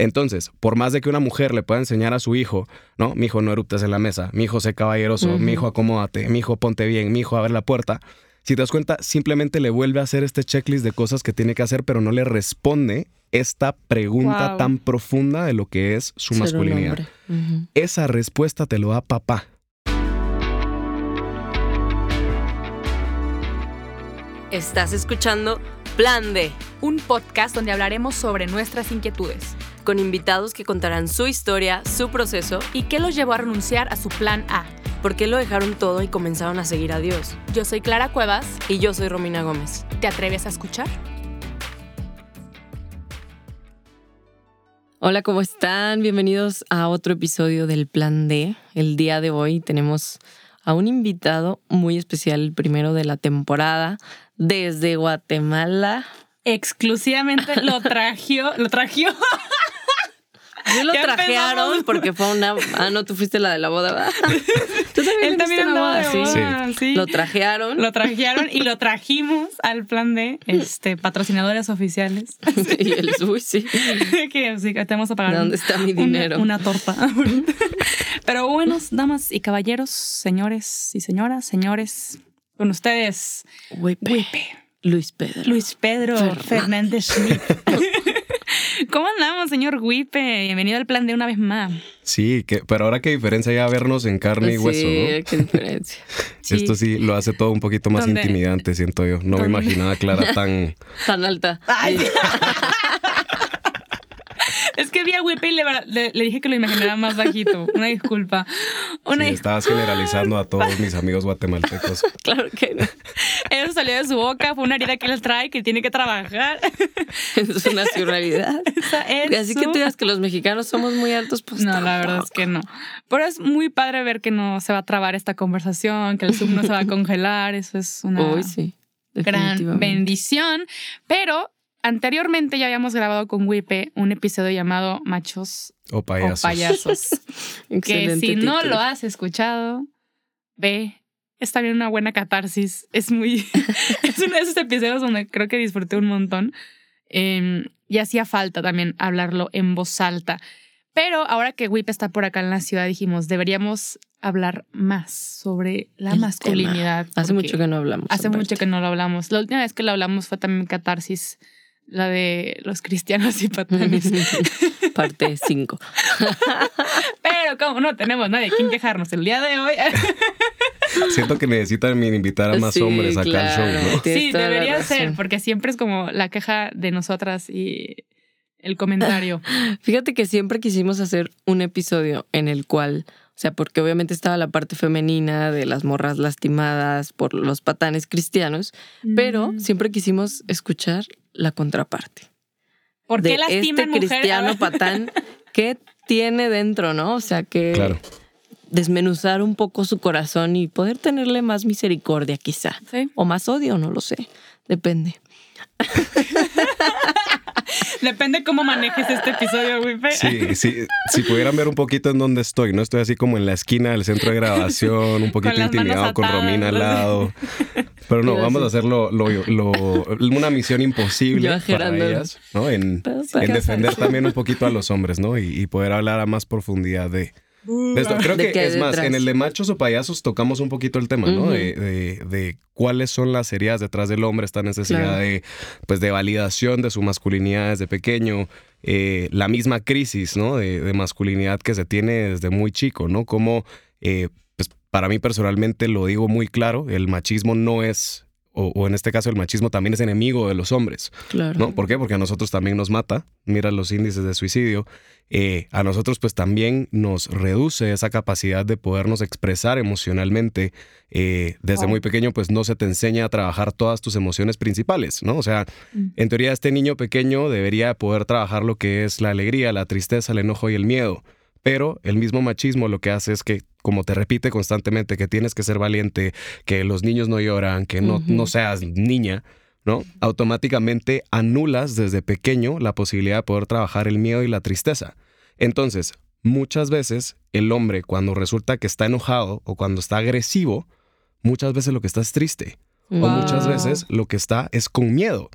Entonces, por más de que una mujer le pueda enseñar a su hijo, ¿no? Mi hijo no eruptes en la mesa, mi hijo sé caballeroso, mi hijo acomódate, mi hijo ponte bien, mi hijo abre la puerta. Si te das cuenta, simplemente le vuelve a hacer este checklist de cosas que tiene que hacer, pero no le responde esta pregunta Wow. tan profunda de lo que es su Ser masculinidad. Esa respuesta te lo da papá. Estás escuchando Plan D, Un podcast donde hablaremos sobre nuestras inquietudes con invitados que contarán su historia, su proceso, y qué los llevó a renunciar a su plan A. por qué lo dejaron todo y comenzaron a seguir a Dios. Yo soy Clara Cuevas. Y yo soy Romina Gómez. ¿Te atreves a escuchar? Hola, ¿cómo están? Bienvenidos a otro episodio del Plan D. El día de hoy tenemos a un invitado muy especial, el primero de la temporada, desde Guatemala. Exclusivamente lo trajo, lo trajo. Yo lo trajearon porque fue una... Ah, no, tú fuiste la de la boda, ¿verdad? Tú también Él también la andaba de boda, sí. boda, sí. Lo trajearon. Lo trajeron y lo trajimos al plan de este, patrocinadores oficiales. y él, uy, sí. que sí, que te vamos a pagar. ¿Dónde está mi una- dinero? Una, torta. Pero buenos, damas y caballeros, señores y señoras, señores, con ustedes. Wipe, Luis Pedro. Luis Pedro Fernández. Fernández Schmidt. ¿Cómo andamos, señor Wipe? Bienvenido al plan de una vez más. Sí, que, pero ahora qué diferencia ya vernos en carne y hueso, Sí, ¿no? qué diferencia. Sí. Esto sí lo hace todo un poquito más ¿Dónde? intimidante, siento yo. No me imaginaba a Clara tan... Tan alta. Ay. Que vi a Wipe y le, le- le dije que lo imaginaba más bajito. Una disculpa. Una Sí, dis- estabas generalizando a todos mis amigos guatemaltecos. Claro que no. Eso salió de su boca, fue una herida que él trae, que tiene que trabajar. Es una es Así que tú digas que los mexicanos somos muy altos, pues No, la verdad es que no. Pero es muy padre ver que no se va a trabar esta conversación, que el Zoom no se va a congelar. Eso es una Uy, sí. gran bendición. Pero anteriormente ya habíamos grabado con Wipe un episodio llamado Machos O payasos. o Payasos. que Excelente si no lo has escuchado, ve. Es también una buena catarsis. Es muy. es uno de esos episodios donde creo que disfruté un montón. Eh, y hacía falta también hablarlo en voz alta. Pero ahora que Whip está por acá en la ciudad, dijimos, deberíamos hablar más sobre la El masculinidad. Hace mucho que no hablamos. Hace mucho que no lo hablamos. La última vez que lo hablamos fue también catarsis, la de los cristianos y patanes. Parte 5. Pero como no tenemos nadie quien quejarnos el día de hoy, Siento que necesitan invitar a más Sí, hombres acá al claro. show, ¿no? Sí, debería ser, porque siempre es como la queja de nosotras y el comentario. Fíjate que siempre quisimos hacer un episodio en el cual, o sea, porque obviamente estaba la parte femenina de las morras lastimadas por los patanes cristianos, pero siempre quisimos escuchar la contraparte. ¿Por de qué lastiman este mujeres? cristiano patán que tiene dentro, ¿no? O sea, que Claro. desmenuzar un poco su corazón y poder tenerle más misericordia quizá. Sí. O más odio, no lo sé. Depende. Depende cómo manejes este episodio, Wipe. Sí, sí, si pudieran ver un poquito en dónde estoy, ¿no? Estoy así como en la esquina del centro de grabación, un poquito Con intimidado con Romina al lado. Pero no, vamos a hacer lo, lo- lo- una misión imposible Yo para ellas, ¿no? En, en defender también un poquito a los hombres, ¿no? Y, y poder hablar a más profundidad de esto. Creo ¿De que es más, en el de machos o payasos tocamos un poquito el tema, ¿no? De, de- de cuáles son las heridas detrás del hombre, esta necesidad Claro. de, pues, de validación de su masculinidad desde pequeño, eh, la misma crisis, ¿no? De, de masculinidad que se tiene desde muy chico, ¿no? Como, eh, pues, para mí personalmente lo digo muy claro, el machismo no es... O, o en este caso el machismo también es enemigo de los hombres. Claro. ¿no? ¿Por qué? Porque a nosotros también nos mata, mira los índices de suicidio, eh, a nosotros pues también nos reduce esa capacidad de podernos expresar emocionalmente. eh, desde Wow. muy pequeño pues no se te enseña a trabajar todas tus emociones principales, ¿no? O sea, Mm. en teoría este niño pequeño debería poder trabajar lo que es la alegría, la tristeza, el enojo y el miedo. Pero el mismo machismo lo que hace es que, como te repite constantemente, que tienes que ser valiente, que los niños no lloran, que no, no seas niña, ¿no? Automáticamente anulas desde pequeño la posibilidad de poder trabajar el miedo y la tristeza. Entonces, muchas veces el hombre cuando resulta que está enojado o cuando está agresivo, muchas veces lo que está es triste. O muchas veces lo que está es con miedo.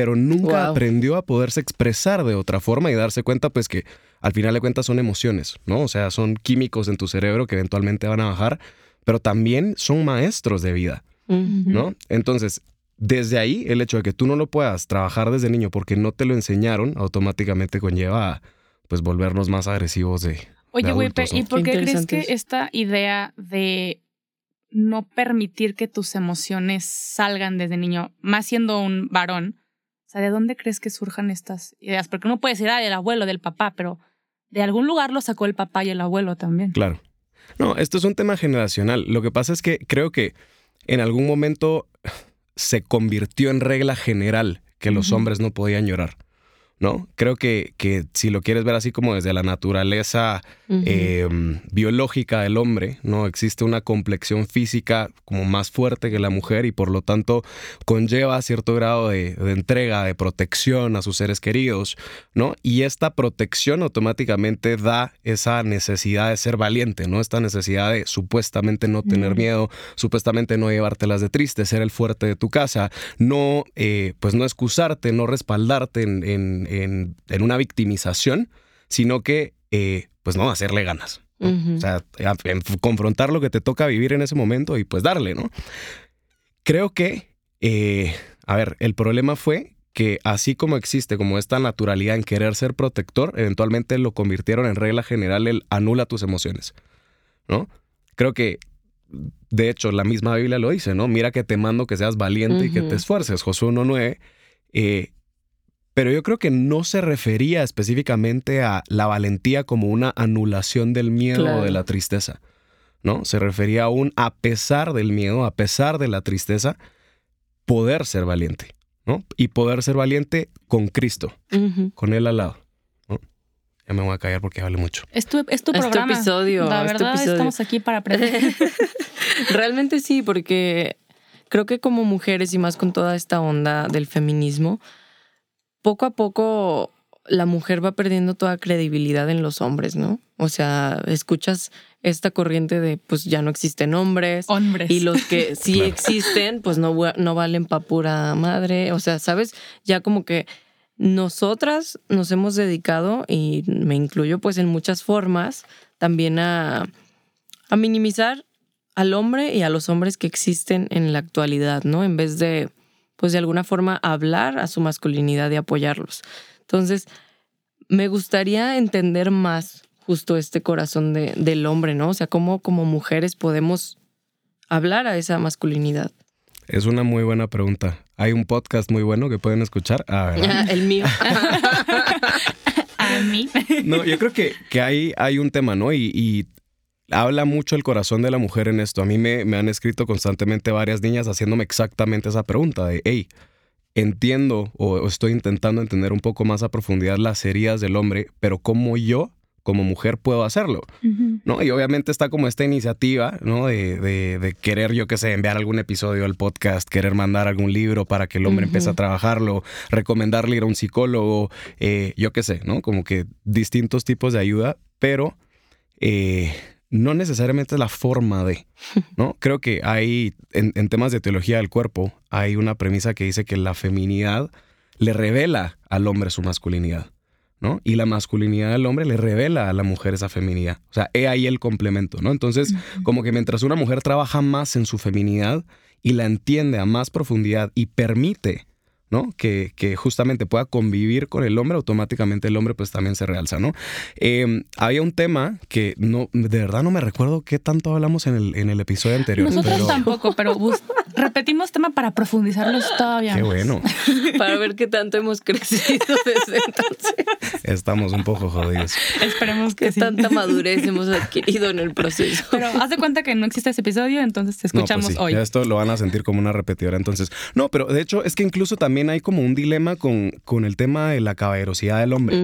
Pero nunca Wow. aprendió a poderse expresar de otra forma y darse cuenta pues que al final de cuentas son emociones, ¿no? O sea, son químicos en tu cerebro que eventualmente van a bajar, pero también son maestros de vida. ¿no? Entonces, desde ahí, el hecho de que tú no lo puedas trabajar desde niño porque no te lo enseñaron, automáticamente conlleva a, pues volvernos más agresivos de... Oye, güey, ¿y por Qué qué crees que esta idea de no permitir que tus emociones salgan desde niño, más siendo un varón, o sea, ¿de dónde crees que surjan estas ideas? Porque uno puede decir, ah, del abuelo, del papá, pero de algún lugar lo sacó el papá y el abuelo también. Claro. No, esto es un tema generacional. Lo que pasa es que creo que en algún momento se convirtió en regla general que los hombres no podían llorar. ¿No? Creo que, que si lo quieres ver así como desde la naturaleza eh, biológica del hombre, ¿no? Existe una complexión física como más fuerte que la mujer y por lo tanto conlleva cierto grado de, de entrega, de protección a sus seres queridos, ¿no? Y esta protección automáticamente da esa necesidad de ser valiente, ¿no? Esta necesidad de supuestamente no tener miedo, supuestamente no llevártelas de triste, ser el fuerte de tu casa, no, eh, pues no excusarte, no respaldarte en, en- en- en una victimización, sino que, eh, pues no, hacerle ganas. O sea, a- confrontar lo que te toca vivir en ese momento y pues darle, ¿no? Creo que, eh, a ver, el problema fue que así como existe como esta naturalidad en querer ser protector, eventualmente lo convirtieron en regla general el anula tus emociones, ¿no? Creo que, de hecho, la misma Biblia lo dice, ¿no? Mira que te mando que seas valiente y que te esfuerces, Josué 1.9. Eh, pero yo creo que no se refería específicamente a la valentía como una anulación del miedo Claro. o de la tristeza, ¿no? Se refería a un, a pesar del miedo, a pesar de la tristeza, poder ser valiente, ¿no? Y poder ser valiente con Cristo, con Él al lado, ¿no? Ya me voy a callar porque vale mucho. Es tu, es tu Es tu programa. episodio, La es tu verdad, episodio. estamos aquí para aprender. Realmente sí, porque creo que como mujeres y más con toda esta onda del feminismo, poco a poco la mujer va perdiendo toda credibilidad en los hombres, ¿no? O sea, escuchas esta corriente de pues ya no existen hombres. Hombres. Y los que sí Claro. existen, pues no, no valen pa' pura madre. O sea, ¿sabes? Ya como que nosotras nos hemos dedicado, y me incluyo pues en muchas formas, también a, a minimizar al hombre y a los hombres que existen en la actualidad, ¿no? En vez de, pues de alguna forma, hablar a su masculinidad y apoyarlos. Entonces, me gustaría entender más justo este corazón de- del hombre, ¿no? O sea, cómo como mujeres podemos hablar a esa masculinidad. Es una muy buena pregunta. Hay un podcast muy bueno que pueden escuchar. Ah. El mío. A mí. No, yo creo que, que hay, hay un tema, ¿no? Y, y habla mucho el corazón de la mujer en esto. A mí me, me han escrito constantemente varias niñas haciéndome exactamente esa pregunta de, hey, entiendo o, o estoy intentando entender un poco más a profundidad las heridas del hombre, pero ¿cómo yo, como mujer, puedo hacerlo? ¿no? Y obviamente está como esta iniciativa, ¿no? De, de- de querer, yo qué sé, enviar algún episodio al podcast, querer mandar algún libro para que el hombre empiece a trabajarlo, recomendarle ir a un psicólogo, eh, yo qué sé, ¿no? Como que distintos tipos de ayuda, pero eh, no necesariamente es la forma de, ¿no? Creo que hay, en, en temas de teología del cuerpo, hay una premisa que dice que la feminidad le revela al hombre su masculinidad. ¿no? Y la masculinidad del hombre le revela a la mujer esa feminidad. O sea, he ahí el complemento, ¿no? Entonces, como que mientras una mujer trabaja más en su feminidad y la entiende a más profundidad y permite, ¿no? Que, que justamente pueda convivir con el hombre, automáticamente el hombre pues también se realza, ¿no? Eh, había un tema que no, de verdad no me recuerdo qué tanto hablamos en el, en el episodio anterior. Nosotros pero- tampoco, pero bus- repetimos tema para profundizarlos todavía. Qué más. bueno. Para ver qué tanto hemos crecido desde entonces. Estamos un poco jodidos. Esperemos que Qué sí. tanta madurez hemos adquirido en el proceso. Pero haz de cuenta que no existe ese episodio, entonces te No, pues escuchamos sí, hoy. ya esto lo van a sentir como una repetidora. Entonces, no, pero de hecho es que incluso también hay como un dilema con, con el tema de la caballerosidad del hombre.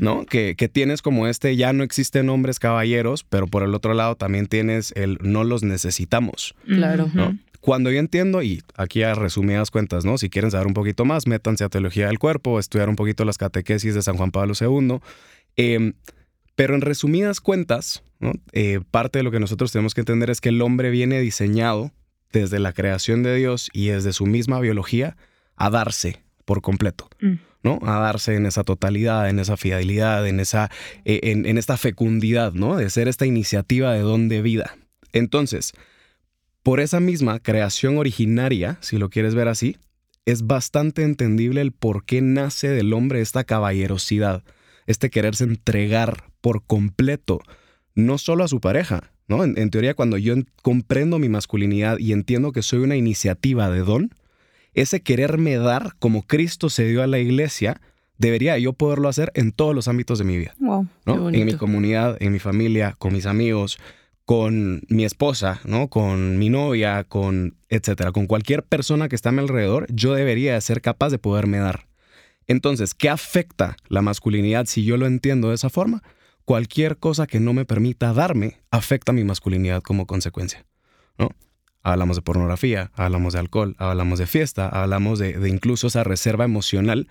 ¿No? Que, que tienes como este, ya no existen hombres caballeros, pero por el otro lado también tienes el no los necesitamos, Claro. ¿no? Cuando yo entiendo, y aquí a resumidas cuentas, ¿no? Si quieren saber un poquito más, métanse a Teología del Cuerpo, estudiar un poquito las catequesis de San Juan Pablo II. Eh, pero en resumidas cuentas, ¿no? Eh, parte de lo que nosotros tenemos que entender es que el hombre viene diseñado desde la creación de Dios y desde su misma biología a darse por completo, Mm. ¿no? A darse en esa totalidad, en esa fidelidad, en, esa, eh, en, en esta fecundidad, ¿no? De ser esta iniciativa de don de vida. Entonces, por esa misma creación originaria, si lo quieres ver así, es bastante entendible el por qué nace del hombre esta caballerosidad, este quererse entregar por completo, no solo a su pareja, ¿no? En, en teoría, cuando yo en- comprendo mi masculinidad y entiendo que soy una iniciativa de don, ese quererme dar como Cristo se dio a la iglesia, debería yo poderlo hacer en todos los ámbitos de mi vida. Wow. ¿no? En mi comunidad, en mi familia, con mis amigos, con mi esposa, ¿no? Con mi novia, con etcétera, con cualquier persona que está a mi alrededor, yo debería ser capaz de poderme dar. Entonces, ¿qué afecta la masculinidad si yo lo entiendo de esa forma? Cualquier cosa que no me permita darme afecta mi masculinidad como consecuencia, ¿no? Hablamos de pornografía, hablamos de alcohol, hablamos de fiesta, hablamos de, de incluso esa reserva emocional,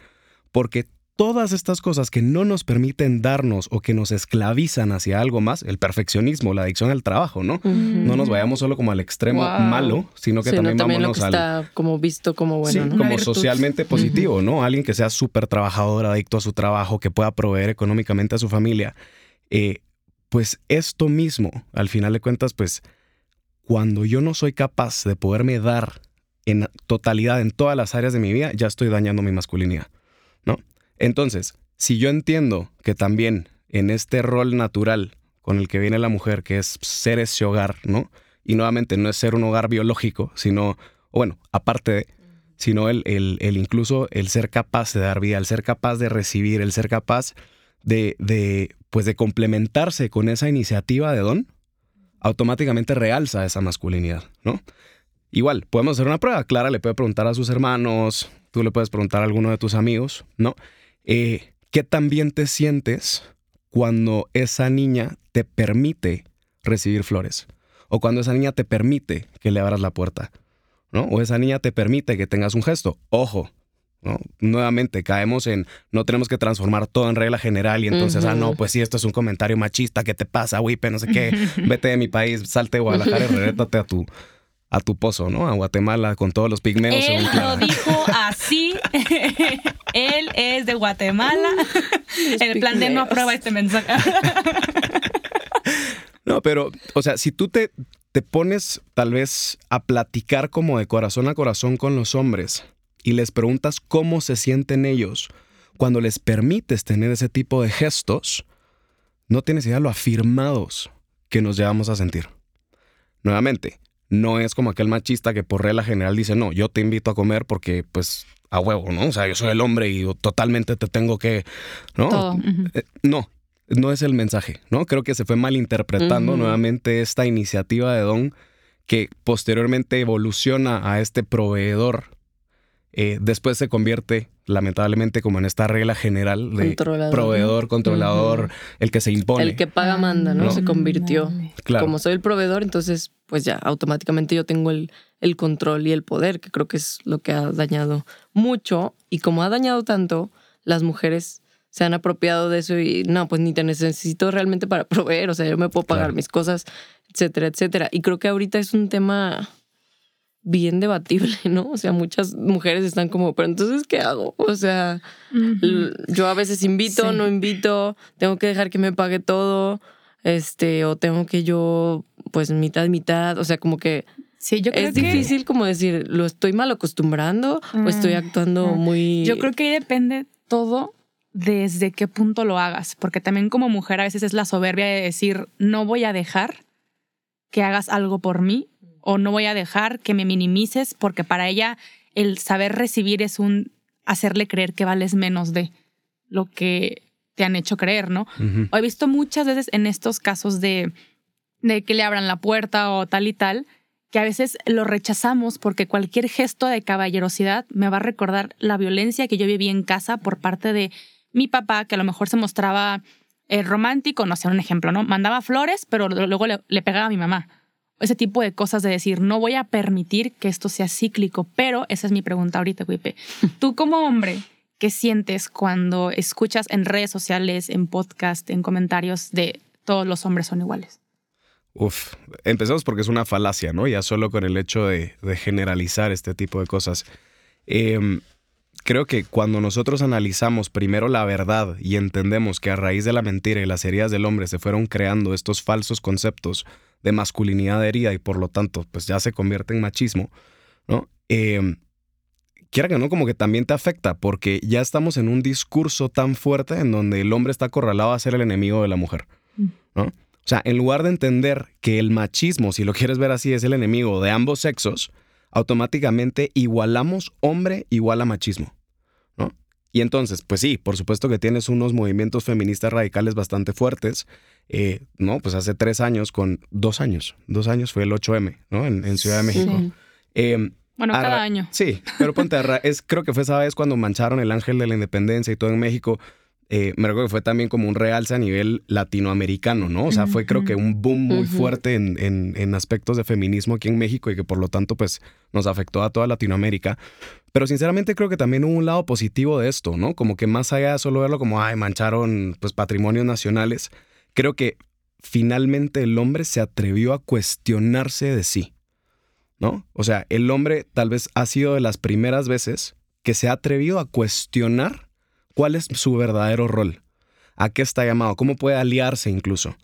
porque todas estas cosas que no nos permiten darnos o que nos esclavizan hacia algo más, el perfeccionismo, la adicción al trabajo, ¿no? No nos vayamos solo como al extremo Wow. malo, sino que Sí, no, también, también lo vámonos que al está como visto como bueno, sí, ¿no? Como virtud. socialmente positivo, ¿no? Alguien que sea súper trabajador, adicto a su trabajo, que pueda proveer económicamente a su familia. Eh, pues esto mismo, al final de cuentas, pues cuando yo no soy capaz de poderme dar en totalidad en todas las áreas de mi vida, ya estoy dañando mi masculinidad, ¿no? Entonces, si yo entiendo que también en este rol natural con el que viene la mujer, que es ser ese hogar, ¿no? Y nuevamente no es ser un hogar biológico, sino, bueno, aparte de, sino el, el- el incluso el ser capaz de dar vida, el ser capaz de recibir, el ser capaz de, de, pues de complementarse con esa iniciativa de don, automáticamente realza esa masculinidad, ¿no? Igual, podemos hacer una prueba. Clara le puede preguntar a sus hermanos, tú le puedes preguntar a alguno de tus amigos, ¿no? Eh, ¿Qué tan bien te sientes cuando esa niña te permite recibir flores? O cuando esa niña te permite que le abras la puerta, ¿no? O esa niña te permite que tengas un gesto. Ojo, ¿no? Nuevamente caemos en no tenemos que transformar todo en regla general y entonces, ah, no, pues sí, esto es un comentario machista, ¿qué te pasa, Wipe? No sé qué, vete de mi país, salte de Guadalajara y regrétate a tu, a tu pozo, ¿no? A Guatemala con todos los pigmeos. Él según lo Clara. dijo así. Él es de Guatemala. El plan de no aprueba este mensaje. No, pero, o sea, si tú te, te pones tal vez a platicar como de corazón a corazón con los hombres y les preguntas cómo se sienten ellos cuando les permites tener ese tipo de gestos, no tienes idea lo afirmados que nos llevamos a sentir. Nuevamente, no es como aquel machista que por regla general dice, no, yo te invito a comer porque, pues, a huevo, ¿no? O sea, yo soy el hombre y totalmente te tengo que, ¿no? Todo. Eh, no, no es el mensaje, ¿no? Creo que se fue malinterpretando nuevamente esta iniciativa de Don que posteriormente evoluciona a este proveedor. Eh, después se convierte, lamentablemente, como en esta regla general de Controlador, proveedor, controlador, el que se impone. El que paga manda, ¿no? No. Se convirtió. claro. Como soy el proveedor, entonces, pues ya, automáticamente yo tengo el, el control y el poder, que creo que es lo que ha dañado mucho. Y como ha dañado tanto, las mujeres se han apropiado de eso y no, pues ni te necesito realmente para proveer, o sea, yo me puedo pagar Claro. mis cosas, etcétera, etcétera. Y creo que ahorita es un tema bien debatible, ¿no? O sea, muchas mujeres están como, pero entonces, ¿qué hago? O sea, Yo a veces invito, Sí. no invito, tengo que dejar que me pague todo, este, o tengo que yo, pues mitad, mitad, o sea, como que Sí, yo creo es que difícil como decir, ¿lo estoy mal acostumbrando o estoy Mm, actuando mm. muy... Yo creo que ahí depende todo desde qué punto lo hagas, porque también como mujer a veces es la soberbia de decir, no voy a dejar que hagas algo por mí o no voy a dejar que me minimices, porque para ella el saber recibir es un hacerle creer que vales menos de lo que te han hecho creer, ¿no? O he visto muchas veces en estos casos de, de que le abran la puerta o tal y tal, que a veces lo rechazamos porque cualquier gesto de caballerosidad me va a recordar la violencia que yo viví en casa por parte de mi papá, que a lo mejor se mostraba eh, romántico, no sé, un ejemplo, ¿no? Mandaba flores, pero luego le, le pegaba a mi mamá. Ese tipo de cosas de decir, no voy a permitir que esto sea cíclico, pero esa es mi pregunta ahorita, Wipe. Tú como hombre, ¿qué sientes cuando escuchas en redes sociales, en podcast, en comentarios de todos los hombres son iguales? Uf, empezamos porque es una falacia, ¿no? Ya solo con el hecho de, de generalizar este tipo de cosas. Em, creo que cuando nosotros analizamos primero la verdad y entendemos que a raíz de la mentira y las heridas del hombre se fueron creando estos falsos conceptos de masculinidad herida y por lo tanto pues ya se convierte en machismo, ¿no? Eh, quiera que no, como que también te afecta porque ya estamos en un discurso tan fuerte en donde el hombre está acorralado a ser el enemigo de la mujer, ¿no? O sea, en lugar de entender que el machismo, si lo quieres ver así, es el enemigo de ambos sexos, automáticamente igualamos hombre igual a machismo, ¿no? Y entonces, pues sí, por supuesto que tienes unos movimientos feministas radicales bastante fuertes, eh, ¿no? Pues hace tres años, con dos años, dos años fue el 8M, ¿no? En, Ciudad de México. Em, bueno, cada año. Sí, pero ponte, es, creo que fue esa vez cuando mancharon el ángel de la independencia y todo en México. Eh, me recuerdo que fue también como un realce a nivel latinoamericano, ¿no? O sea, fue creo que un boom muy fuerte en, en, aspectos de feminismo aquí en México y que por lo tanto pues nos afectó a toda Latinoamérica. Pero sinceramente creo que también hubo un lado positivo de esto, ¿no? Como que más allá de solo verlo como, ay, mancharon pues patrimonios nacionales, creo que finalmente el hombre se atrevió a cuestionarse de sí, ¿no? O sea, el hombre tal vez ha sido de las primeras veces que se ha atrevido a cuestionar cuál es su verdadero rol, a qué está llamado, cómo puede aliarse incluso.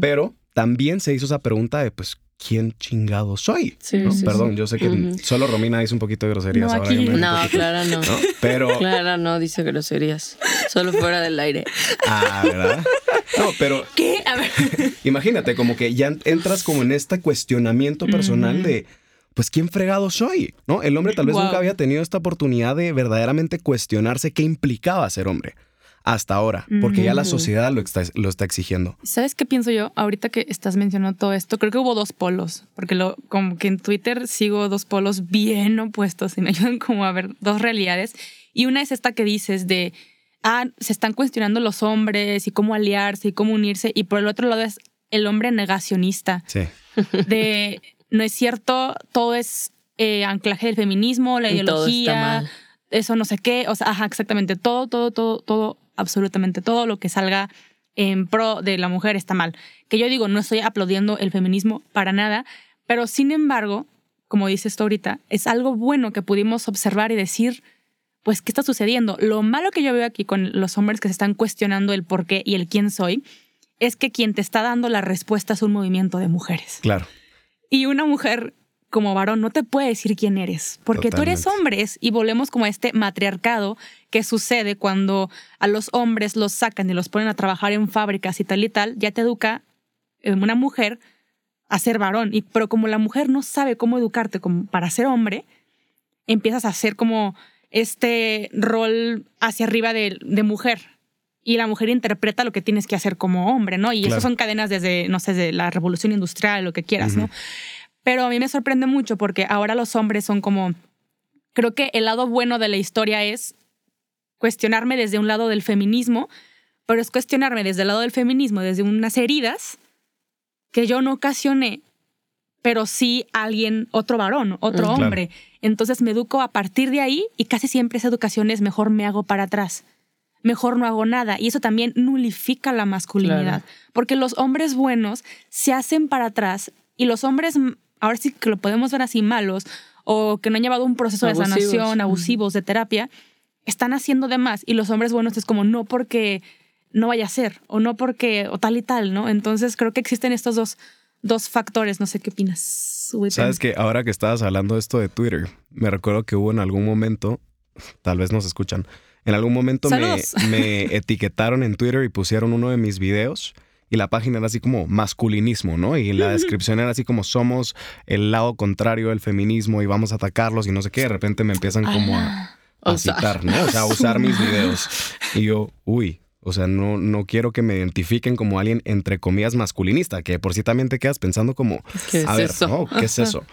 Pero también se hizo esa pregunta de, pues, ¿quién chingado soy? Perdón, yo sé que solo Romina dice un poquito de groserías. No, ahora no Clara no. Pero... Clara no dice groserías, solo fuera del aire. Ah, ¿verdad? No, pero... ¿Qué? A ver. Imagínate, como que ya entras como en este cuestionamiento personal de pues ¿quién fregado soy? ¿No? El hombre tal vez nunca había tenido esta oportunidad de verdaderamente cuestionarse qué implicaba ser hombre hasta ahora, porque ya la sociedad lo está, lo está exigiendo. ¿Sabes qué pienso yo? Ahorita que estás mencionando todo esto, creo que hubo dos polos, porque lo, como que en Twitter sigo dos polos bien opuestos y me ayudan como a ver dos realidades. Y una es esta que dices de, ah, se están cuestionando los hombres y cómo aliarse y cómo unirse, y por el otro lado es el hombre negacionista. Sí. De, no es cierto, todo es eh, anclaje del feminismo, la ideología, eso no sé qué, o sea, ajá, exactamente, todo, todo, todo, todo, absolutamente todo lo que salga en pro de la mujer está mal. Que yo digo, no estoy aplaudiendo el feminismo para nada, pero sin embargo, como dices tú ahorita, es algo bueno que pudimos observar y decir, pues, ¿qué está sucediendo? Lo malo que yo veo aquí con los hombres que se están cuestionando el por qué y el quién soy, es que quien te está dando la respuesta es un movimiento de mujeres. Claro. Y una mujer como varón no te puede decir quién eres, porque tú eres hombres y volvemos como a este matriarcado que sucede cuando a los hombres los sacan y los ponen a trabajar en fábricas y tal y tal, ya te educa eh, una mujer a ser varón, y, pero como la mujer no sabe cómo educarte como para ser hombre, empiezas a hacer como este rol hacia arriba de, mujer, y la mujer interpreta lo que tienes que hacer como hombre, ¿no? Y eso son cadenas desde, no sé, de la revolución industrial, lo que quieras, ¿no? Pero a mí me sorprende mucho porque ahora los hombres son como, creo que el lado bueno de la historia es cuestionarme desde un lado del feminismo, pero es cuestionarme desde el lado del feminismo, desde unas heridas que yo no ocasioné, pero sí alguien, otro varón, otro hombre. Entonces me educo a partir de ahí y casi siempre esa educación es mejor me hago para atrás mejor no hago nada. Y eso también nulifica la masculinidad, porque los hombres buenos se hacen para atrás y los hombres, ahora sí que lo podemos ver así, malos o que no han llevado un proceso de sanación, abusivos, de terapia, están haciendo de más. Y los hombres buenos es como no porque no vaya a ser o no porque o tal y tal, ¿no? Entonces creo que existen estos dos, dos factores. No sé qué opinas. Sabes que ahora que estabas hablando esto de Twitter, me recuerdo que hubo en algún momento, tal vez nos escuchan, en algún momento me, etiquetaron en Twitter y pusieron uno de mis videos y la página era así como masculinismo, ¿no? Y la descripción era así como somos el lado contrario del feminismo y vamos a atacarlos y no sé qué. De repente me empiezan como a, ah, citar, ¿no? O sea, a usar mis videos. Y yo, uy, o sea, no, no quiero que me identifiquen como alguien entre comillas masculinista, que por sí también te quedas pensando como, a ver, ¿no? ¿Qué es eso?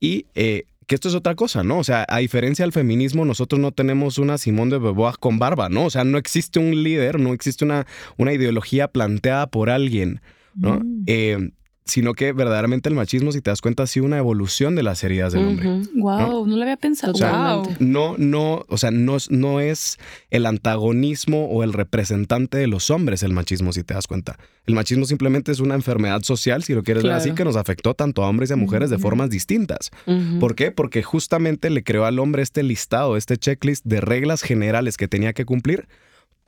Y eh, que esto es otra cosa, ¿no? O sea, a diferencia del feminismo, nosotros no tenemos una Simón de Beauvoir con barba, ¿no? O sea, no existe un líder, no existe una, una ideología planteada por alguien, ¿no? Mm. Eh, sino que verdaderamente el machismo, si te das cuenta, ha sido una evolución de las heridas del hombre. Wow, no, lo había pensado. O sea, wow. Totalmente. No, no, o sea, no, es- no es el antagonismo o el representante de los hombres el machismo, si te das cuenta. El machismo simplemente es una enfermedad social, si lo quieres ver Claro. así, que nos afectó tanto a hombres y a mujeres de formas distintas. ¿Por qué? Porque justamente le creó al hombre este listado, este checklist de reglas generales que tenía que cumplir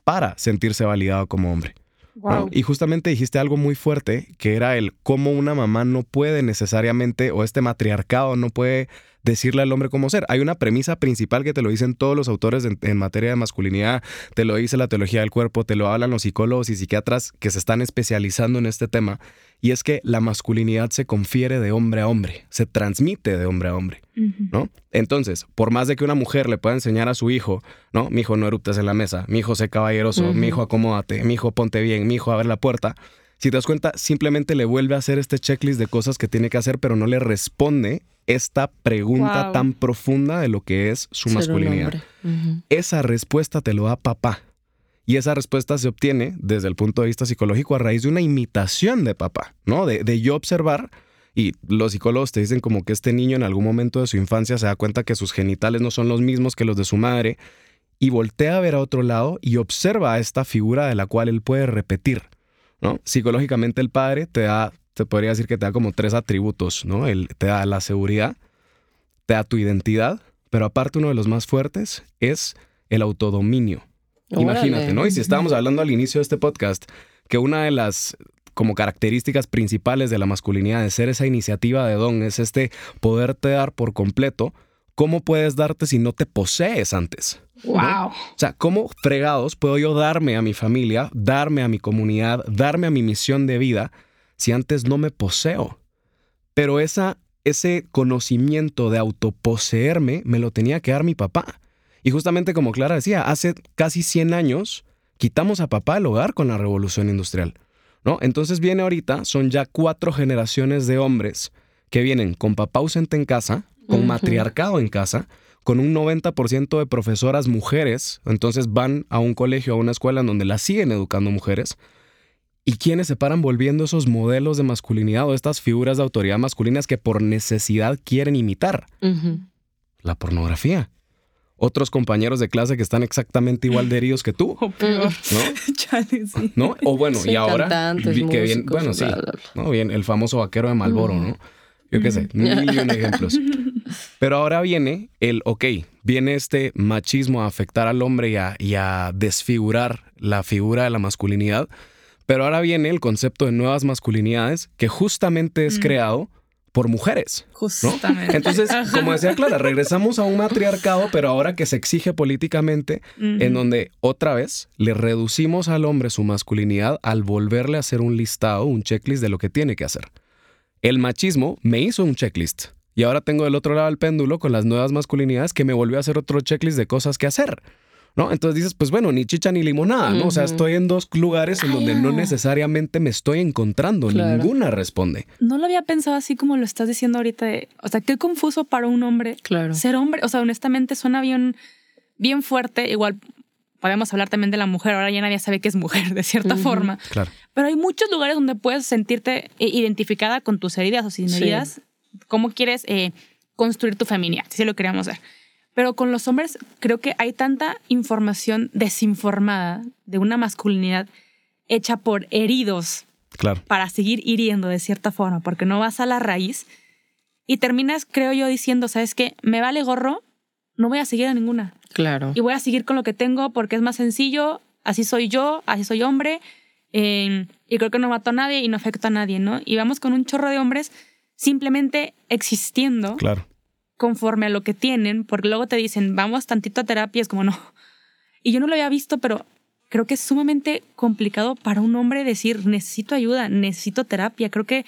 para sentirse validado como hombre. Wow. Y justamente dijiste algo muy fuerte, que era el cómo una mamá no puede necesariamente, o este matriarcado no puede decirle al hombre cómo ser. Hay una premisa principal que te lo dicen todos los autores en, en materia de masculinidad, te lo dice la teología del cuerpo, te lo hablan los psicólogos y psiquiatras que se están especializando en este tema, y es que la masculinidad se confiere de hombre a hombre, se transmite de hombre a hombre. ¿no? Entonces, por más de que una mujer le pueda enseñar a su hijo, ¿no? Mi hijo no eruptes en la mesa, mi hijo sé caballeroso, mi hijo acomódate, mi hijo ponte bien, mi hijo abre la puerta. Si te das cuenta, simplemente le vuelve a hacer este checklist de cosas que tiene que hacer, pero no le responde esta pregunta Wow. tan profunda de lo que es su Ser masculinidad. Esa respuesta te lo da papá. Y esa respuesta se obtiene desde el punto de vista psicológico a raíz de una imitación de papá, ¿no? De, de yo observar. Y los psicólogos te dicen como que este niño en algún momento de su infancia se da cuenta que sus genitales no son los mismos que los de su madre y voltea a ver a otro lado y observa a esta figura de la cual él puede repetir, ¿no? Psicológicamente el padre te da, te podría decir que te da como tres atributos, ¿no? Él te da la seguridad, te da tu identidad, pero aparte uno de los más fuertes es el autodominio. Imagínate. ¿no? Y si estábamos hablando al inicio de este podcast, que una de las como características principales de la masculinidad, de ser esa iniciativa de don, es este poderte dar por completo, ¿cómo puedes darte si no te posees antes? Wow. O sea, ¿cómo fregados puedo yo darme a mi familia, darme a mi comunidad, darme a mi misión de vida si antes no me poseo? Pero esa, ese conocimiento de autoposeerme me lo tenía que dar mi papá. Y justamente como Clara decía, hace casi 100 años quitamos a papá del hogar con la revolución industrial. ¿no? Entonces viene ahorita, son ya cuatro generaciones de hombres que vienen con papá ausente en casa, con matriarcado en casa, con un 90% de profesoras mujeres, entonces van a un colegio, a una escuela en donde las siguen educando mujeres. ¿Y quiénes se paran volviendo esos modelos de masculinidad o estas figuras de autoridad masculinas que por necesidad quieren imitar? La pornografía. Otros compañeros de clase que están exactamente igual de heridos que tú, O peor. ¿no? Chale, sí. ¿No? O bueno, Sí, y ahora vi que bien, bueno, sí, bla, bla, bla. ¿no? Bien, el famoso vaquero de Malboro, Mm. ¿no? Yo qué sé, mil y un ejemplos. Pero ahora viene el, ok, viene este machismo a afectar al hombre y a, y a desfigurar la figura de la masculinidad. Pero ahora viene el concepto de nuevas masculinidades que justamente es Mm. creado por mujeres. Justamente. Entonces, como decía Clara, regresamos a un matriarcado, pero ahora que se exige políticamente, en donde otra vez le reducimos al hombre su masculinidad al volverle a hacer un listado, un checklist de lo que tiene que hacer. El machismo me hizo un checklist y ahora tengo del otro lado el péndulo con las nuevas masculinidades que me volvió a hacer otro checklist de cosas que hacer. ¿No? Entonces dices, pues bueno, ni chicha ni limonada, ¿no? O sea, estoy en dos lugares en donde no necesariamente me estoy encontrando, Claro. ninguna responde. No lo había pensado así como lo estás diciendo ahorita. de- o sea, qué confuso para un hombre Claro. ser hombre. O sea, honestamente suena bien, bien fuerte. Igual podemos hablar también de la mujer. Ahora ya nadie sabe que es mujer, de cierta forma. Claro. Pero hay muchos lugares donde puedes sentirte identificada con tus heridas o sin Sí. Cómo quieres eh, construir tu feminidad, si lo queríamos ver. Pero con los hombres creo que hay tanta información desinformada de una masculinidad hecha por heridos Claro. para seguir hiriendo de cierta forma, porque no vas a la raíz y terminas, creo yo, diciendo, ¿sabes qué? Me vale gorro, no voy a seguir a ninguna Claro. y voy a seguir con lo que tengo porque es más sencillo, así soy yo, así soy hombre, eh, y creo que no mato a nadie y no afecto a nadie, ¿no? Y vamos con un chorro de hombres simplemente existiendo Claro. conforme a lo que tienen, porque luego te dicen, vamos tantito a terapia, es como no. Y yo no lo había visto, pero creo que es sumamente complicado para un hombre decir, necesito ayuda, necesito terapia. Creo que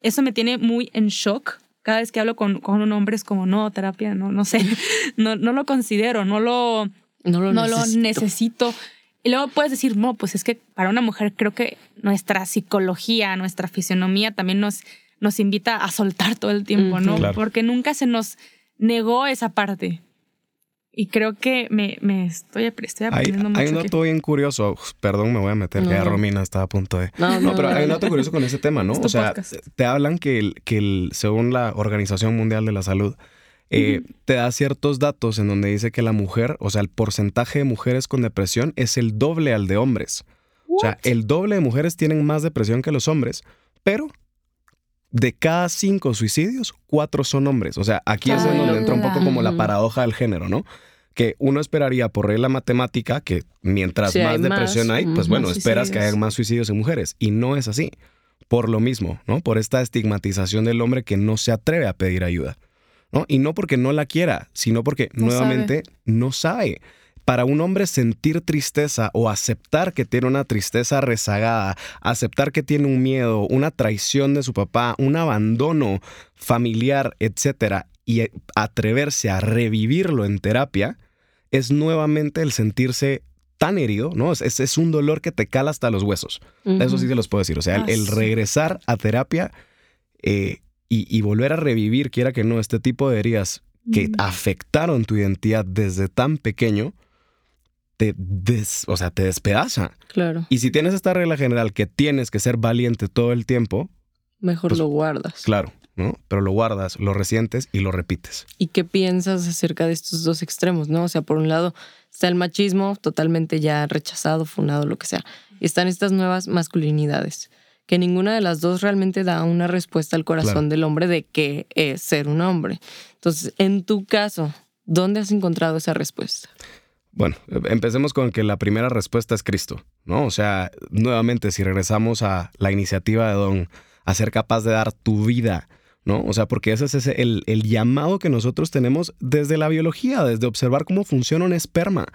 eso me tiene muy en shock. Cada vez que hablo con, con un hombre es como, no, terapia, no, no sé, no, no lo considero, no lo, No lo no lo necesito. necesito. Y luego puedes decir, no, pues es que para una mujer creo que nuestra psicología, nuestra fisionomía también nos, nos invita a soltar todo el tiempo, ¿no? Claro. Porque nunca se nos negó esa parte. Y creo que me, me estoy, estoy Hay, aprendiendo mucho. hay un dato bien curioso. Perdón, me voy a meter, ya No. Romina está a punto de. No, No, pero hay un dato curioso con ese tema, ¿no? Es tu O sea, podcast. te hablan que, el, que el, según la Organización Mundial de la Salud, eh, te da ciertos datos en donde dice que la mujer, o sea, el porcentaje de mujeres con depresión es el doble al de hombres. O sea, el doble de mujeres tienen más depresión que los hombres, pero de cada cinco suicidios, cuatro son hombres. O sea, aquí es donde entra un poco como la paradoja del género, ¿no? Que uno esperaría por regla matemática que mientras más hay más, depresión hay, pues bueno, más esperas que suicidios. haya más suicidios en mujeres. Y no es así. Por lo mismo, ¿no? Por esta estigmatización del hombre que no se atreve a pedir ayuda. ¿no? Y no porque no la quiera, sino porque No nuevamente no sabe. Para un hombre sentir tristeza o aceptar que tiene una tristeza rezagada, aceptar que tiene un miedo, una traición de su papá, un abandono familiar, etcétera, y atreverse a revivirlo en terapia, es nuevamente el sentirse tan herido, ¿no? Es, es- un dolor que te cala hasta los huesos. Eso sí te los puedo decir. O sea, el, regresar a terapia eh, y, y volver a revivir, quiera que no, este tipo de heridas que afectaron tu identidad desde tan pequeño, te, des- o sea, te despedaza. Claro. Y si tienes esta regla general que tienes que ser valiente todo el tiempo, Mejor Pues, lo guardas. claro, ¿no? Pero lo guardas, lo resientes y lo repites. ¿Y qué piensas acerca de estos dos extremos, no? O sea, por un lado está el machismo totalmente ya rechazado, funado, lo que sea. Y están estas nuevas masculinidades, que ninguna de las dos realmente da una respuesta al corazón Claro. del hombre de qué es ser un hombre. Entonces, en tu caso, ¿dónde has encontrado esa respuesta? Bueno, empecemos con que la primera respuesta es Cristo, ¿no? O sea, nuevamente, si regresamos a la iniciativa de Don, a ser capaz de dar tu vida, ¿no? O sea, porque ese es el, el llamado que nosotros tenemos desde la biología, desde observar cómo funciona un esperma,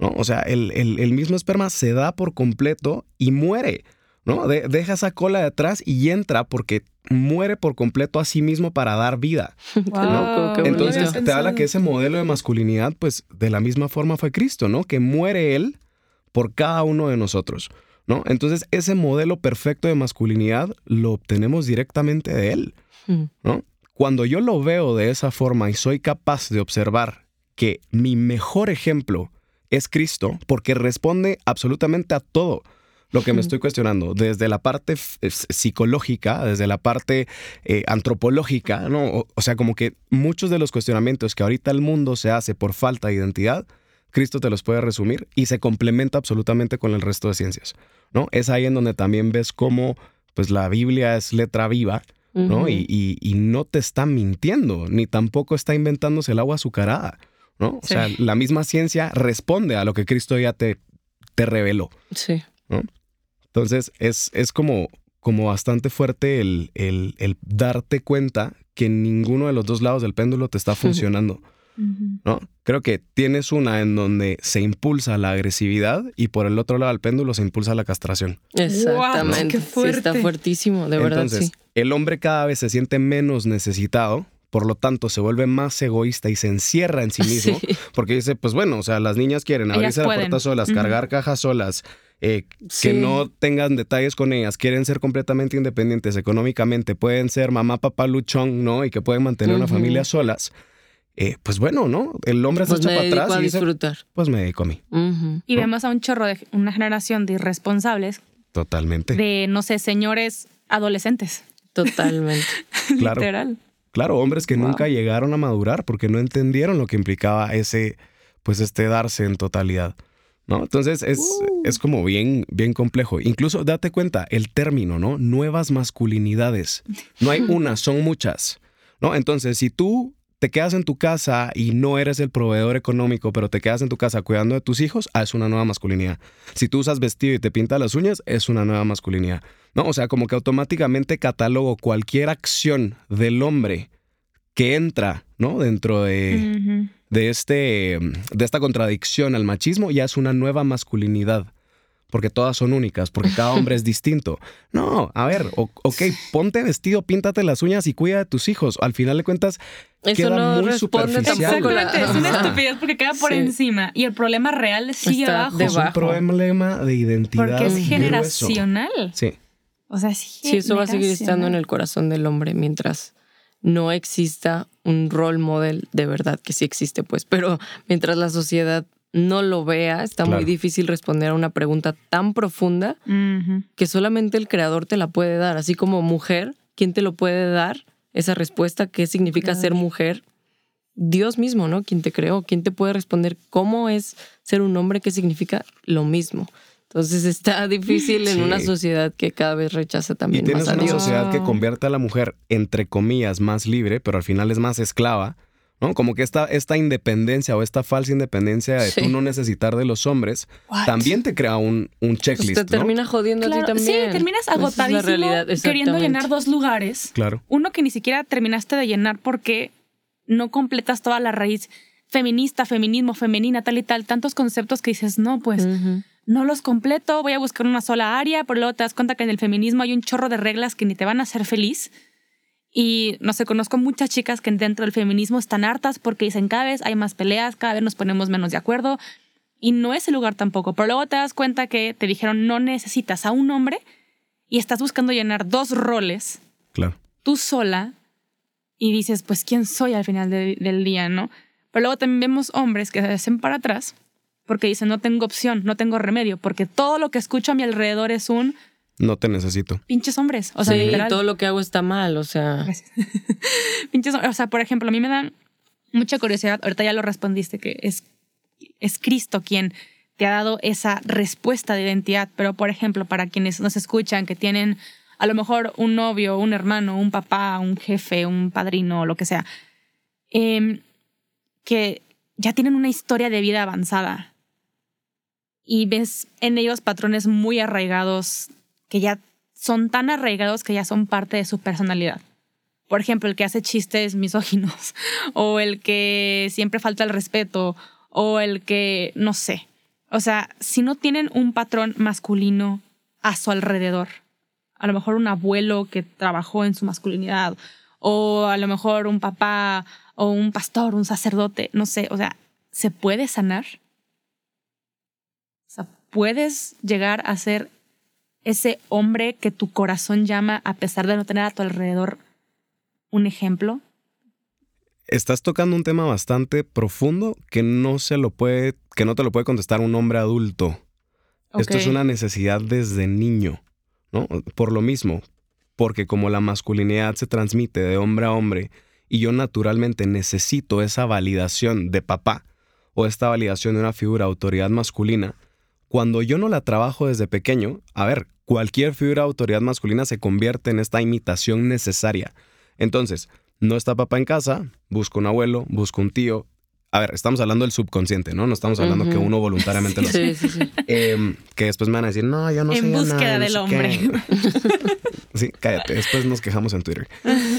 ¿no? O sea, el, el- el mismo esperma se da por completo y muere, ¿no? De- deja esa cola detrás y entra porque muere por completo a sí mismo para dar vida. Wow, no Entonces te habla que ese modelo de masculinidad, pues de la misma forma fue Cristo, ¿no? Que muere Él por cada uno de nosotros, ¿no? Entonces ese modelo perfecto de masculinidad lo obtenemos directamente de Él, Mm, ¿no? Cuando yo lo veo de esa forma y soy capaz de observar que mi mejor ejemplo es Cristo, porque responde absolutamente a todo lo que me estoy cuestionando, desde la parte es- psicológica, desde la parte eh, antropológica, ¿no? O, o sea, como que muchos de los cuestionamientos que ahorita el mundo se hace por falta de identidad, Cristo te los puede resumir y se complementa absolutamente con el resto de ciencias, ¿no? Es ahí en donde también ves cómo, pues, la Biblia es letra viva, ¿no? Y, y- y no te está mintiendo, ni tampoco está inventándose el agua azucarada, ¿no? O Sí. sea, la misma ciencia responde a lo que Cristo ya te, te reveló. Sí. Entonces, es, es como, como bastante fuerte el, el- el darte cuenta que ninguno de los dos lados del péndulo te está funcionando. ¿no? Creo que tienes una en donde se impulsa la agresividad y por el otro lado del péndulo se impulsa la castración. Exactamente. qué Sí, está fuerte. fuertísimo, de verdad, Entonces, sí. el hombre cada vez se siente menos necesitado, por lo tanto se vuelve más egoísta y se encierra en sí mismo, Sí. porque dice, pues bueno, o sea, las niñas quieren abrirse la puerta solas, cargar cajas solas, eh, Sí. que no tengan detalles con ellas, quieren ser completamente independientes económicamente, pueden ser mamá, papá, luchón, ¿no? Y que pueden mantener una familia solas. Eh, pues bueno, ¿no? El hombre Pues se me echa para atrás a y dice, disfrutar. pues me dedico a mí. Y ¿no? vemos a un chorro de una generación de irresponsables, Totalmente. de, no sé, señores adolescentes. Totalmente. Claro. Literal. Claro, hombres que Wow. nunca llegaron a madurar porque no entendieron lo que implicaba ese, pues este darse en totalidad. ¿No? Entonces es, Uh. es como bien, bien complejo. Incluso date cuenta, el término, ¿no? Nuevas masculinidades. No hay una, son muchas. ¿No? Entonces, si tú te quedas en tu casa y no eres el proveedor económico, pero te quedas en tu casa cuidando de tus hijos, ah, es una nueva masculinidad. Si tú usas vestido y te pintas las uñas, es una nueva masculinidad. ¿No? O sea, como que automáticamente catalogo cualquier acción del hombre que entra, ¿no? Dentro de, de, este, de esta contradicción al machismo, ya es una nueva masculinidad. Porque todas son únicas, porque cada hombre es distinto. No, a ver, o- ok, ponte vestido, píntate las uñas y cuida de tus hijos. Al final de cuentas, Eso Queda no muy responde superficial. tampoco la... Exactamente, es una estupidez porque queda por Sí. encima y el problema real sigue Está abajo. es un problema de identidad. Porque es Grueso. generacional. Sí, O sea, es Sí, eso va a seguir estando en el corazón del hombre mientras no exista un role model de verdad, que sí existe, pues, pero mientras la sociedad no lo vea, está muy difícil responder a una pregunta tan profunda que solamente el creador te la puede dar, así como mujer, ¿quién te lo puede dar? Esa respuesta, ¿qué significa ser mujer? Dios mismo, ¿no? Quien te creó, quién te puede responder cómo es ser un hombre, qué significa lo mismo. Entonces está difícil en Sí. una sociedad que cada vez rechaza Y también tienes más a una Dios. sociedad que No. convierte a la mujer, entre comillas, más libre, pero al final es más esclava, ¿no? Como que esta, esta independencia o esta falsa independencia de Sí. tú no necesitar de los hombres, What? también te crea un, un Pues checklist, te ¿no? termina jodiendo a ti también. Sí, terminas es agotadísimo realidad, queriendo llenar dos lugares. Claro. Uno que ni siquiera terminaste de llenar porque no completas toda la raíz feminista, feminismo, femenina, tal y tal. Tantos conceptos que dices, no, pues. No los completo, voy a buscar una sola área, pero luego te das cuenta que en el feminismo hay un chorro de reglas que ni te van a hacer feliz. Y no sé, conozco muchas chicas que dentro del feminismo están hartas porque dicen cada vez hay más peleas, cada vez nos ponemos menos de acuerdo. Y no es el lugar tampoco. Pero luego te das cuenta que te dijeron no necesitas a un hombre y estás buscando llenar dos roles Claro. tú sola y dices, pues, ¿quién soy al final de- del día, no? Pero luego también vemos hombres que se hacen para atrás porque dicen, no tengo opción, no tengo remedio, porque todo lo que escucho a mi alrededor es un No te necesito. pinches hombres. O sea, sí, literal. todo lo que hago está mal, o sea. Pinches hombres. O sea, por ejemplo, a mí me da mucha curiosidad, ahorita ya lo respondiste, que es, es Cristo quien te ha dado esa respuesta de identidad, pero por ejemplo, para quienes nos escuchan, que tienen a lo mejor un novio, un hermano, un papá, un jefe, un padrino, lo que sea, em, que ya tienen una historia de vida avanzada y ves en ellos patrones muy arraigados que ya son tan arraigados que ya son parte de su personalidad. Por ejemplo, el que hace chistes misóginos o el que siempre falta el respeto o el que, no sé. O sea, si no tienen un patrón masculino a su alrededor, a lo mejor un abuelo que trabajó en su masculinidad o a lo mejor un papá o un pastor, un sacerdote, no sé, o sea, ¿se puede sanar? ¿Puedes llegar a ser ese hombre que tu corazón llama a pesar de no tener a tu alrededor un ejemplo? Estás tocando un tema bastante profundo que no se lo puede, que no te lo puede contestar un hombre adulto. Esto es una necesidad desde niño, ¿no? Por lo mismo, porque como la masculinidad se transmite de hombre a hombre y yo naturalmente necesito esa validación de papá o esta validación de una figura de autoridad masculina, cuando yo no la trabajo desde pequeño, a ver, cualquier figura de autoridad masculina se convierte en esta imitación necesaria. Entonces, no está papá en casa, busco un abuelo, busco un tío. A ver, estamos hablando del subconsciente, ¿no? No estamos hablando que uno voluntariamente lo hace. Sí, sí, sí. Em, que después me van a decir, no, yo no En soy búsqueda no del sé hombre. qué". sí, cállate, después nos quejamos en Twitter.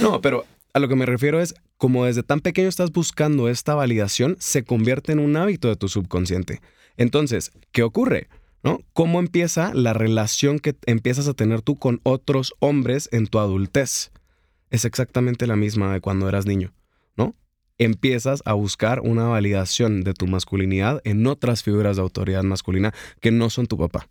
No, pero a lo que me refiero es, como desde tan pequeño estás buscando esta validación, se convierte en un hábito de tu subconsciente. Entonces, ¿qué ocurre? ¿No? ¿Cómo empieza la relación que empiezas a tener tú con otros hombres en tu adultez? Es exactamente la misma de cuando eras niño, ¿no? Empiezas a buscar una validación de tu masculinidad en otras figuras de autoridad masculina que no son tu papá,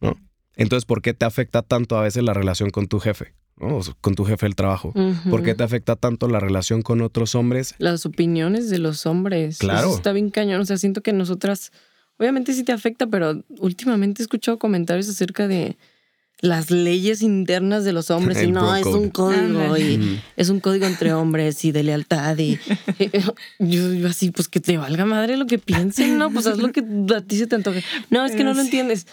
¿no? Entonces, ¿por qué te afecta tanto a veces la relación con tu jefe? ¿no? O Con tu jefe del trabajo. ¿Por qué te afecta tanto la relación con otros hombres? Las opiniones de los hombres. Claro. Eso está bien cañón. O sea, siento que nosotras, obviamente sí te afecta, pero últimamente he escuchado comentarios acerca de las leyes internas de los hombres. y no, es code. un código. Y Mm. es un código entre hombres y de lealtad. Y yo, yo así, pues que te valga madre lo que piensen, ¿no? Pues haz lo que a ti se te antoje. No, es que no lo entiendes.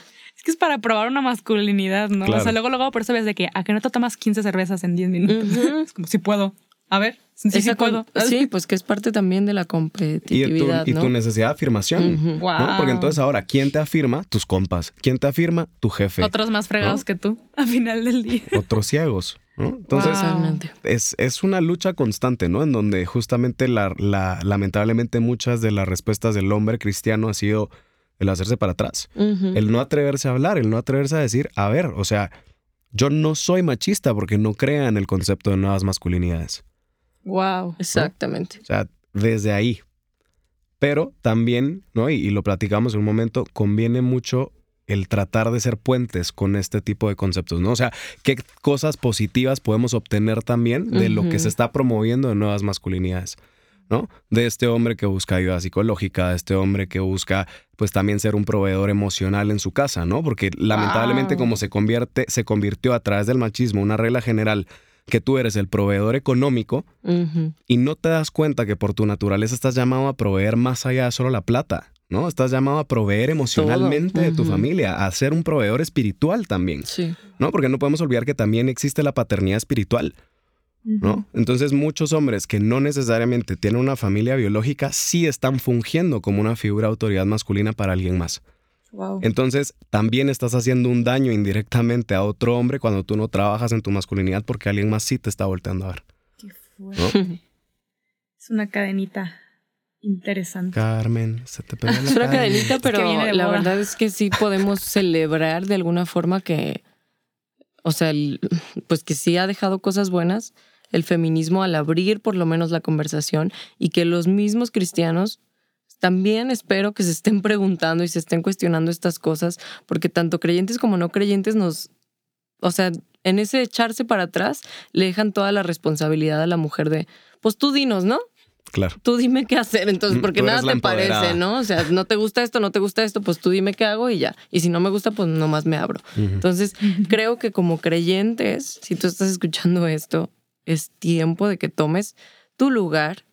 Es que es para probar una masculinidad, ¿no? Claro. O sea, luego, luego por eso ves de que a que no te tomas 15 cervezas en 10 minutos. Es como si puedo. A ver, sí, sí, puedo. sí, pues que es parte también de la Y, tu, competitividad, y ¿no? tu necesidad de afirmación. Ujú. ¿no? Wow. Porque entonces ahora, ¿quién te afirma? Tus compas. ¿Quién te afirma? Tu jefe. Otros más fregados ¿No? que tú al final del día. Otros ciegos. ¿no? Entonces, Wow. Totalmente. es, es una lucha constante, ¿no? En donde justamente la, la- lamentablemente muchas de las respuestas del hombre cristiano ha sido el hacerse para atrás. El no atreverse a hablar, el no atreverse a decir, a ver, o sea, yo no soy machista porque no crea en el concepto de nuevas masculinidades. Wow. Exactamente. O sea, desde ahí. Pero también, ¿no? Y, y lo platicamos en un momento, conviene mucho el tratar de ser puentes con este tipo de conceptos, ¿no? O sea, qué cosas positivas podemos obtener también de lo que se está promoviendo de nuevas masculinidades. ¿No? De este hombre que busca ayuda psicológica, de este hombre que busca pues también ser un proveedor emocional en su casa, ¿no? Porque lamentablemente como se convierte se convirtió a través del machismo una regla general que tú eres el proveedor económico y no te das cuenta que por tu naturaleza estás llamado a proveer más allá de solo la plata. ¿no? Estás llamado a proveer emocionalmente de tu familia, a ser un proveedor espiritual también. Sí. ¿No? Porque no podemos olvidar que también existe la paternidad espiritual. ¿No? Entonces muchos hombres que no necesariamente tienen una familia biológica sí están fungiendo como una figura de autoridad masculina para alguien más. Entonces también estás haciendo un daño indirectamente a otro hombre cuando tú no trabajas en tu masculinidad porque alguien más sí te está volteando a ver. Qué fuerte. Es una cadenita interesante. Carmen, se te pegó la Es una cadenita, pero la verdad es que sí podemos celebrar de alguna forma que, o sea, pues que sí ha dejado cosas buenas el feminismo al abrir por lo menos la conversación y que los mismos cristianos también espero que se estén preguntando y se estén cuestionando estas cosas, porque tanto creyentes como no creyentes nos, o sea, en ese echarse para atrás, le dejan toda la responsabilidad a la mujer de, pues tú dinos, ¿no? Claro. Tú dime qué hacer, entonces, mm, porque nada te parece, ¿no? O sea, no te gusta esto, no te gusta esto, pues tú dime qué hago y ya. Y si no me gusta, pues nomás me abro. Entonces, creo que como creyentes, si tú estás escuchando esto, es tiempo de que tomes tu lugar,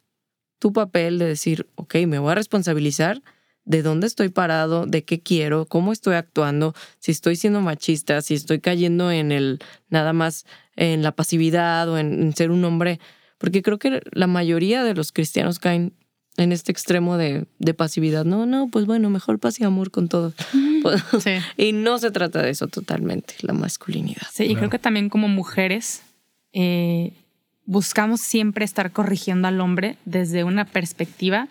tu papel de decir, ok, me voy a responsabilizar de dónde estoy parado, de qué quiero, cómo estoy actuando, si estoy siendo machista, si estoy cayendo en el nada más en la pasividad o en ser un hombre porque creo que la mayoría de los cristianos caen en este extremo de, pasividad. No, no, pues bueno, mejor paz y amor con todo. y no se trata de eso totalmente, la masculinidad. Sí, y creo que también como mujeres eh, buscamos siempre estar corrigiendo al hombre desde una perspectiva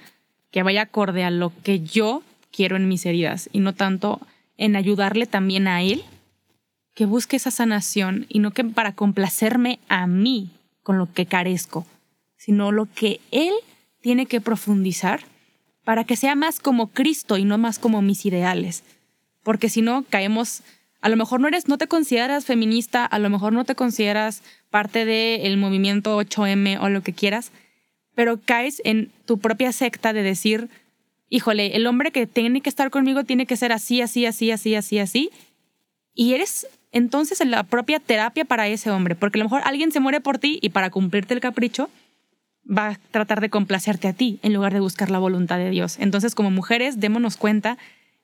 que vaya acorde a lo que yo quiero en mis heridas y no tanto en ayudarle también a él que busque esa sanación y no que para complacerme a mí con lo que carezco, sino lo que Él tiene que profundizar para que sea más como Cristo y no más como mis ideales. Porque si no, caemos, a lo mejor no eres, no te consideras feminista, a lo mejor no te consideras parte del movimiento 8M o lo que quieras, pero caes en tu propia secta de decir, híjole, el hombre que tiene que estar conmigo tiene que ser así, así, así, así, así, así. Y eres entonces en la propia terapia para ese hombre, porque a lo mejor alguien se muere por ti y para cumplirte el capricho va a tratar de complacerte a ti en lugar de buscar la voluntad de Dios. Entonces como mujeres démonos cuenta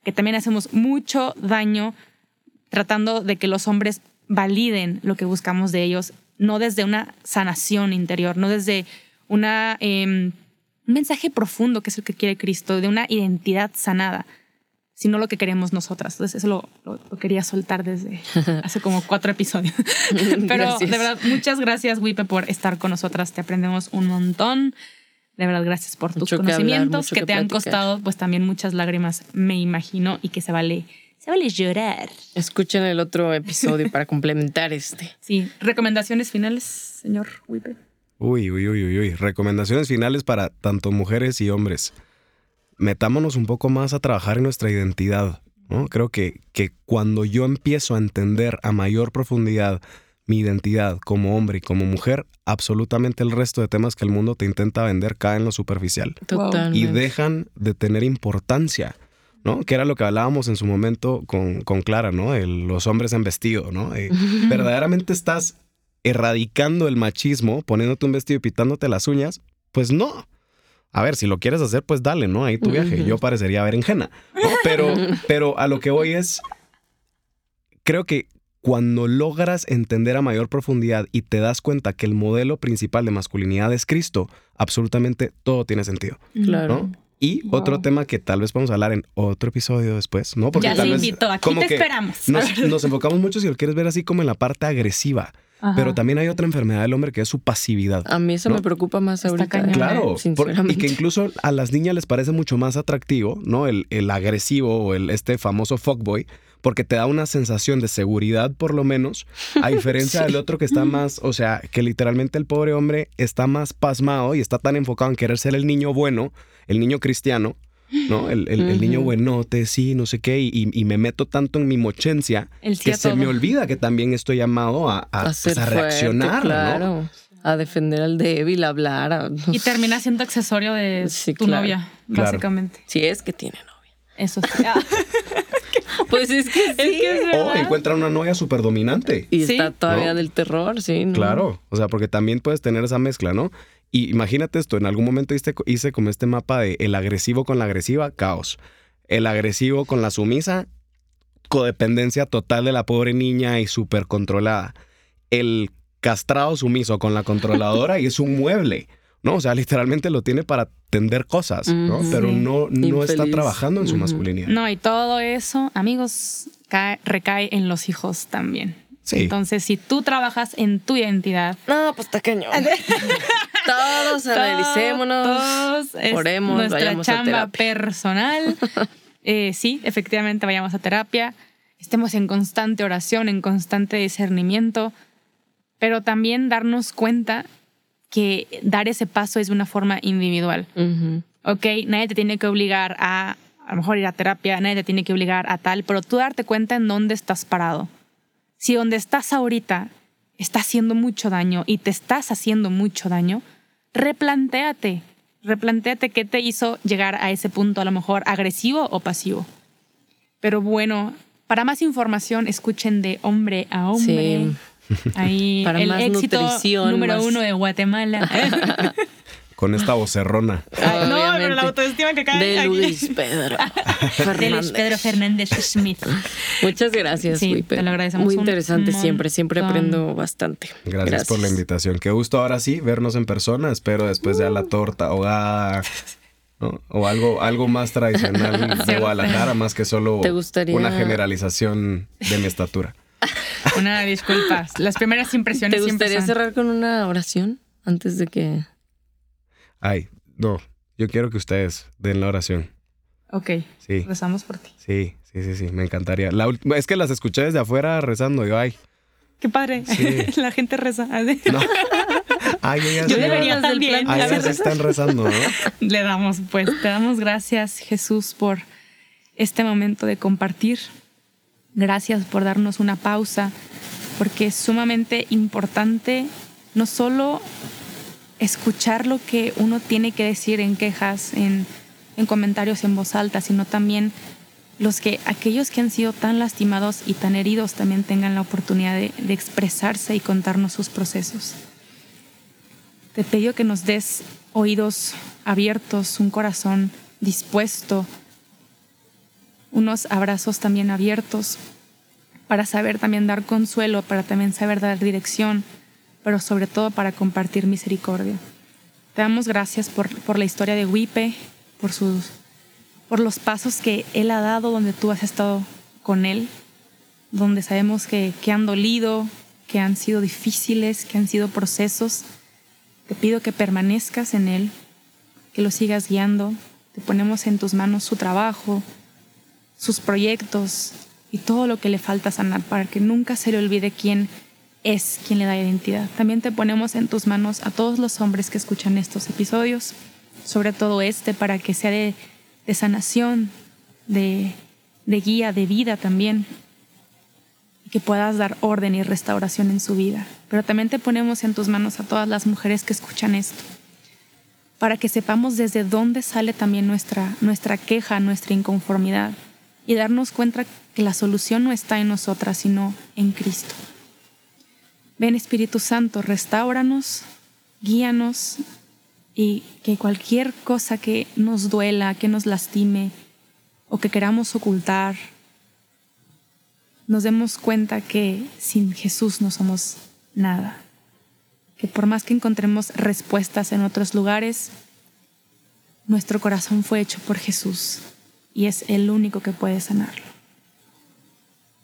que también hacemos mucho daño tratando de que los hombres validen lo que buscamos de ellos, no desde una sanación interior, no desde una, em, un mensaje profundo que es el que quiere Cristo, de una identidad sanada sino lo que queremos nosotras. Entonces, eso lo, quería soltar desde hace como cuatro episodios. Pero de verdad, muchas gracias, Wipe, por estar con nosotras. Te aprendemos un montón. De verdad, gracias por tus conocimientos que, te han costado, pues también muchas lágrimas, me imagino, y que se vale, se vale llorar. Escuchen el otro episodio para complementar este. Sí, recomendaciones finales, señor Wipe. Uy, uy, uy, uy, uy. Recomendaciones finales para tanto mujeres y hombres metámonos un poco más a trabajar en nuestra identidad. ¿no? Creo que, que cuando yo empiezo a entender a mayor profundidad mi identidad como hombre y como mujer, absolutamente el resto de temas que el mundo te intenta vender caen en lo superficial. Y dejan de tener importancia. ¿No? Que era lo que hablábamos en su momento con, con Clara, ¿no? los hombres en vestido, ¿no? Eh, verdaderamente estás erradicando el machismo, poniéndote un vestido y pitándote las uñas. Pues no a ver, si lo quieres hacer, pues dale, ¿no? Ahí tu viaje. Yo parecería berenjena. ¿no? Pero, pero a lo que voy es, creo que cuando logras entender a mayor profundidad y te das cuenta que el modelo principal de masculinidad es Cristo, absolutamente todo tiene sentido. Claro. Y otro tema que tal vez podemos hablar en otro episodio después, ¿no? Porque ya se invitó, aquí te esperamos. Nos, nos, enfocamos mucho, si lo quieres ver así, como en la parte agresiva. Pero también hay otra enfermedad del hombre que es su pasividad. A mí eso me preocupa más ahorita. claro, y que incluso a las niñas les parece mucho más atractivo, ¿no? El, el agresivo o el, este famoso fuckboy, porque te da una sensación de seguridad por lo menos, a diferencia del otro que está más, o sea, que literalmente el pobre hombre está más pasmado y está tan enfocado en querer ser el niño bueno, el niño cristiano, ¿no? El, el- el niño buenote, sí, no sé qué, y, y me meto tanto en mi mochencia sí que se todo. me olvida que también estoy llamado a, a, A pues, fuerte, reaccionar, ¿no? claro. A defender al débil, a hablar. a- Y termina siendo accesorio de Sí, tu claro. novia, Claro. básicamente. Si es que tiene novia. Eso sí. Ah, Pues es que sí. es que es O encuentra una novia súper dominante. Y Sí. está todavía ¿No? del terror, sí. ¿no? Claro, o sea, porque también puedes tener esa mezcla, ¿no? Y imagínate esto, en algún momento hice, hice como este mapa de el agresivo con la agresiva, caos. El agresivo con la sumisa, codependencia total de la pobre niña y súper controlada. El castrado sumiso con la controladora y es un mueble, ¿no? O sea, literalmente lo tiene para tender cosas, ¿no? Pero no, no está trabajando en su masculinidad. No, y todo eso, amigos, cae- recae en los hijos también. Sí. Entonces, si tú trabajas en tu identidad, No, pues está cañón. Todos analicémonos. todos, es oremos, nuestra vayamos a chamba terapia. personal. Eh, sí, efectivamente, vayamos a terapia. Estemos en constante oración, en constante discernimiento, pero también darnos cuenta que dar ese paso es de una forma individual. Ujú. Ok, nadie te tiene que obligar a a lo mejor ir a terapia, nadie te tiene que obligar a tal, pero tú darte cuenta en dónde estás parado. Si donde estás ahorita está haciendo mucho daño y te estás haciendo mucho daño, replantéate. Replantéate qué te hizo llegar a ese punto, a lo mejor agresivo o pasivo. Pero bueno, para más información, escuchen de hombre a hombre. Ahí Para el más éxito nutrición, número más- uno de Guatemala. Con esta vocerrona. Ay, no, pero la autoestima que cae De aquí. Luis Pedro. De Luis Fernández. Pedro Fernández Smith. Muchas gracias, Sí, Wipe. te lo agradecemos Muy un interesante siempre, siempre aprendo bastante. Gracias, por la invitación. Qué gusto ahora sí vernos en persona. Espero después ya la torta ahogada ¿no? o algo, algo más tradicional de. Guadalajara, más que solo ¿Te gustaría- una generalización de mi estatura. Una disculpa. Las primeras impresiones ¿Te siempre gustaría son- cerrar con una oración antes de que... Ay, no, yo quiero que ustedes den la oración. Ok, Sí, rezamos por ti. sí, sí, sí, sí, me encantaría. La es que las escuché desde afuera rezando. Yo, ay, Qué padre. Sí. La gente reza. no. Ay, ellas Yo debería también. Ay, ellas están rezando, ¿no? Le damos, pues, te damos gracias, Jesús, por este momento de compartir. Gracias por darnos una pausa, porque es sumamente importante no solo escuchar lo que uno tiene que decir en quejas, en, en comentarios en voz alta, sino también los que aquellos que han sido tan lastimados y tan heridos también tengan la oportunidad de, de expresarse y contarnos sus procesos. Te pido que nos des oídos abiertos, un corazón dispuesto, unos abrazos también abiertos para saber también dar consuelo, para también saber dar dirección, pero sobre todo para compartir misericordia. Te damos gracias por, por la historia de Wipe, por, sus, por los pasos que él ha dado donde tú has estado con él, donde sabemos que, que han dolido, que han sido difíciles, que han sido procesos. Te pido que permanezcas en Él, que lo sigas guiando. Te ponemos en tus manos su trabajo, sus proyectos y todo lo que le falta sanar para que nunca se le olvide quién es quien le da identidad. También te ponemos en tus manos a todos los hombres que escuchan estos episodios, sobre todo este, para que sea de, sanación, de, de guía, de vida también, y que puedas dar orden y restauración en su vida. Pero también te ponemos en tus manos a todas las mujeres que escuchan esto, para que sepamos desde dónde sale también nuestra, nuestra queja, nuestra inconformidad, y darnos cuenta que la solución no está en nosotras, sino en Cristo. Ven Espíritu Santo, restauranos, guíanos y que cualquier cosa que nos duela, que nos lastime o que queramos ocultar, nos demos cuenta que sin Jesús no somos nada. Que por más que encontremos respuestas en otros lugares, nuestro corazón fue hecho por Jesús y es el único que puede sanarlo.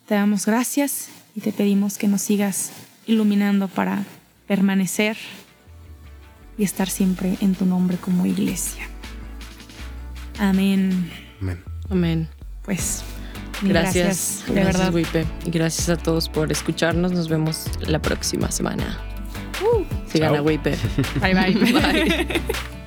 Te damos gracias y te pedimos que nos sigas iluminando para permanecer y estar siempre en tu nombre como iglesia. Amén. Amén. Amén. Pues mil Gracias. de verdad. Wipe. Y gracias a todos por escucharnos. Nos vemos la próxima semana. Sigan Chao. a Wipe. Bye bye. Bye.